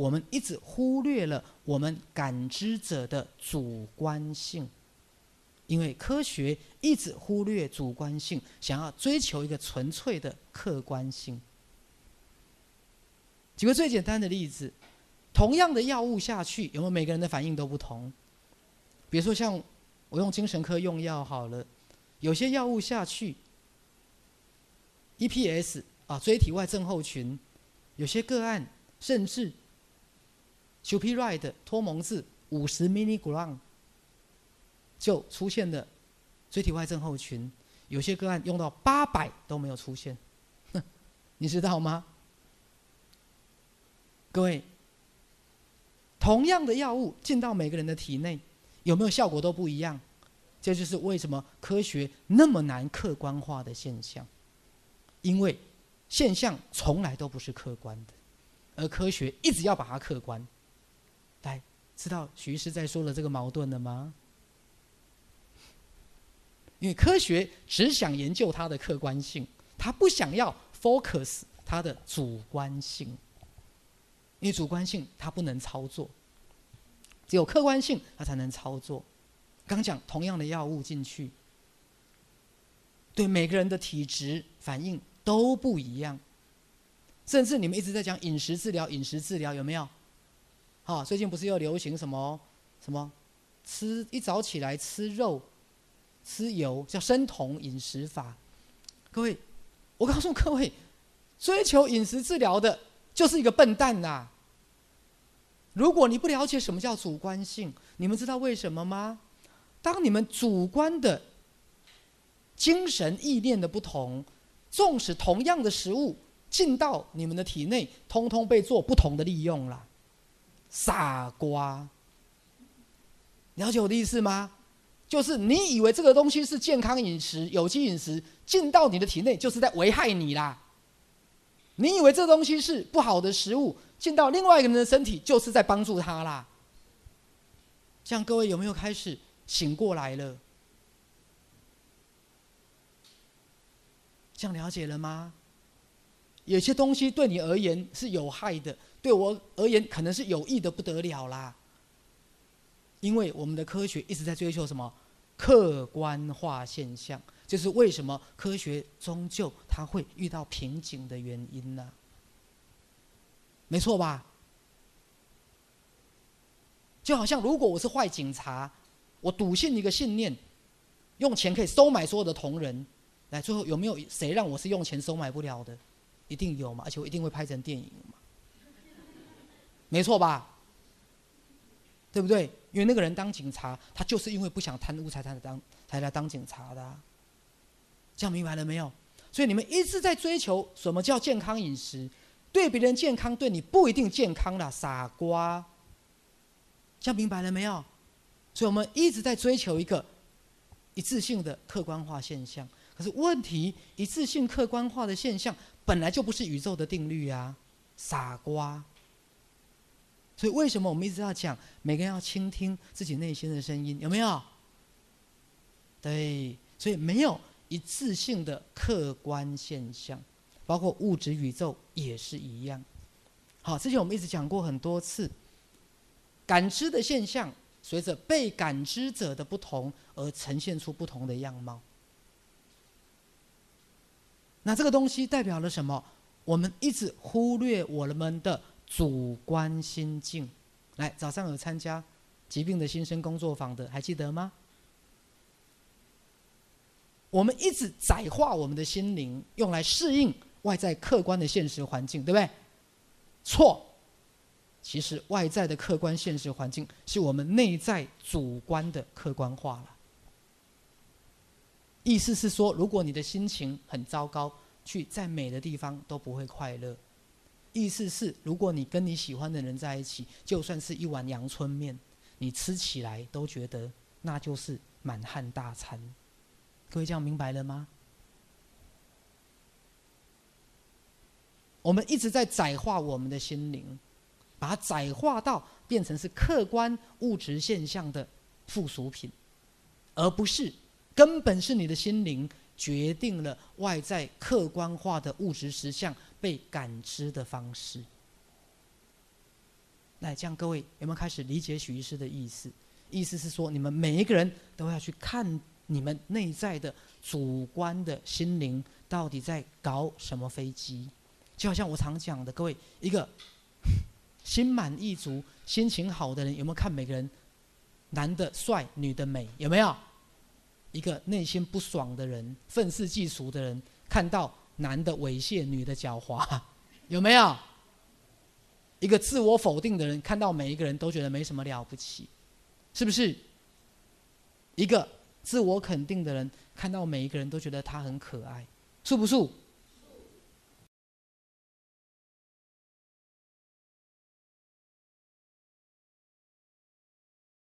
我们一直忽略了我们感知者的主观性，因为科学一直忽略主观性，想要追求一个纯粹的客观性。举个最简单的例子，同样的药物下去，有没有每个人的反应都不同？比如说像我用精神科用药好了，有些药物下去，EPS 啊椎体外症候群，有些个案甚至。Superide 托蒙兹五十 milligram 就出现了椎体外症候群，有些个案用到八百都没有出现，哼 你知道吗？各位，同样的药物进到每个人的体内，有没有效果都不一样？这就是为什么科学那么难客观化的现象，因为现象从来都不是客观的，而科学一直要把它客观。知道徐师在说了这个矛盾了吗？因为科学只想研究它的客观性，他不想要 focus 它的主观性。因为主观性它不能操作，只有客观性它才能操作。刚讲同样的药物进去，对每个人的体质反应都不一样，甚至你们一直在讲饮食治疗，饮食治疗有没有？啊，最近不是又流行什么什么吃一早起来吃肉、吃油，叫生酮饮食法。各位，我告诉各位，追求饮食治疗的就是一个笨蛋呐！如果你不了解什么叫主观性，你们知道为什么吗？当你们主观的精神意念的不同，纵使同样的食物进到你们的体内，通通被做不同的利用了。傻瓜，了解我的意思吗？就是你以为这个东西是健康饮食、有机饮食，进到你的体内就是在危害你啦。你以为这东西是不好的食物，进到另外一个人的身体就是在帮助他啦。这样各位有没有开始醒过来了？这样了解了吗？有些东西对你而言是有害的。对我而言，可能是有益的不得了啦。因为我们的科学一直在追求什么客观化现象，就是为什么科学终究它会遇到瓶颈的原因呢？没错吧？就好像如果我是坏警察，我笃信一个信念，用钱可以收买所有的同仁，来最后有没有谁让我是用钱收买不了的？一定有嘛，而且我一定会拍成电影嘛。没错吧？对不对？因为那个人当警察，他就是因为不想贪污才才当才来当警察的。这样明白了没有？所以你们一直在追求什么叫健康饮食？对别人健康，对你不一定健康啦，傻瓜。这样明白了没有？所以我们一直在追求一个一致性的客观化现象。可是问题，一致性客观化的现象本来就不是宇宙的定律啊，傻瓜。所以，为什么我们一直要讲每个人要倾听自己内心的声音？有没有？对，所以没有一次性的客观现象，包括物质宇宙也是一样。好，之前我们一直讲过很多次，感知的现象随着被感知者的不同而呈现出不同的样貌。那这个东西代表了什么？我们一直忽略我们的。主观心境，来早上有参加疾病的新生工作坊的，还记得吗？我们一直窄化我们的心灵，用来适应外在客观的现实环境，对不对？错，其实外在的客观现实环境是我们内在主观的客观化了。意思是说，如果你的心情很糟糕，去再美的地方都不会快乐。意思是，如果你跟你喜欢的人在一起，就算是一碗阳春面，你吃起来都觉得那就是满汉大餐。各位这样明白了吗？我们一直在窄化我们的心灵，把它窄化到变成是客观物质现象的附属品，而不是根本是你的心灵决定了外在客观化的物质实相。被感知的方式，来，这样各位有没有开始理解许医师的意思？意思是说，你们每一个人都要去看你们内在的主观的心灵到底在搞什么飞机？就好像我常讲的，各位一个心满意足、心情好的人，有没有看每个人男的帅、女的美？有没有？一个内心不爽的人、愤世嫉俗的人，看到男的猥亵、女的狡猾，有没有？一个自我否定的人，看到每一个人都觉得没什么了不起，是不是？一个自我肯定的人，看到每一个人都觉得他很可爱，是不是？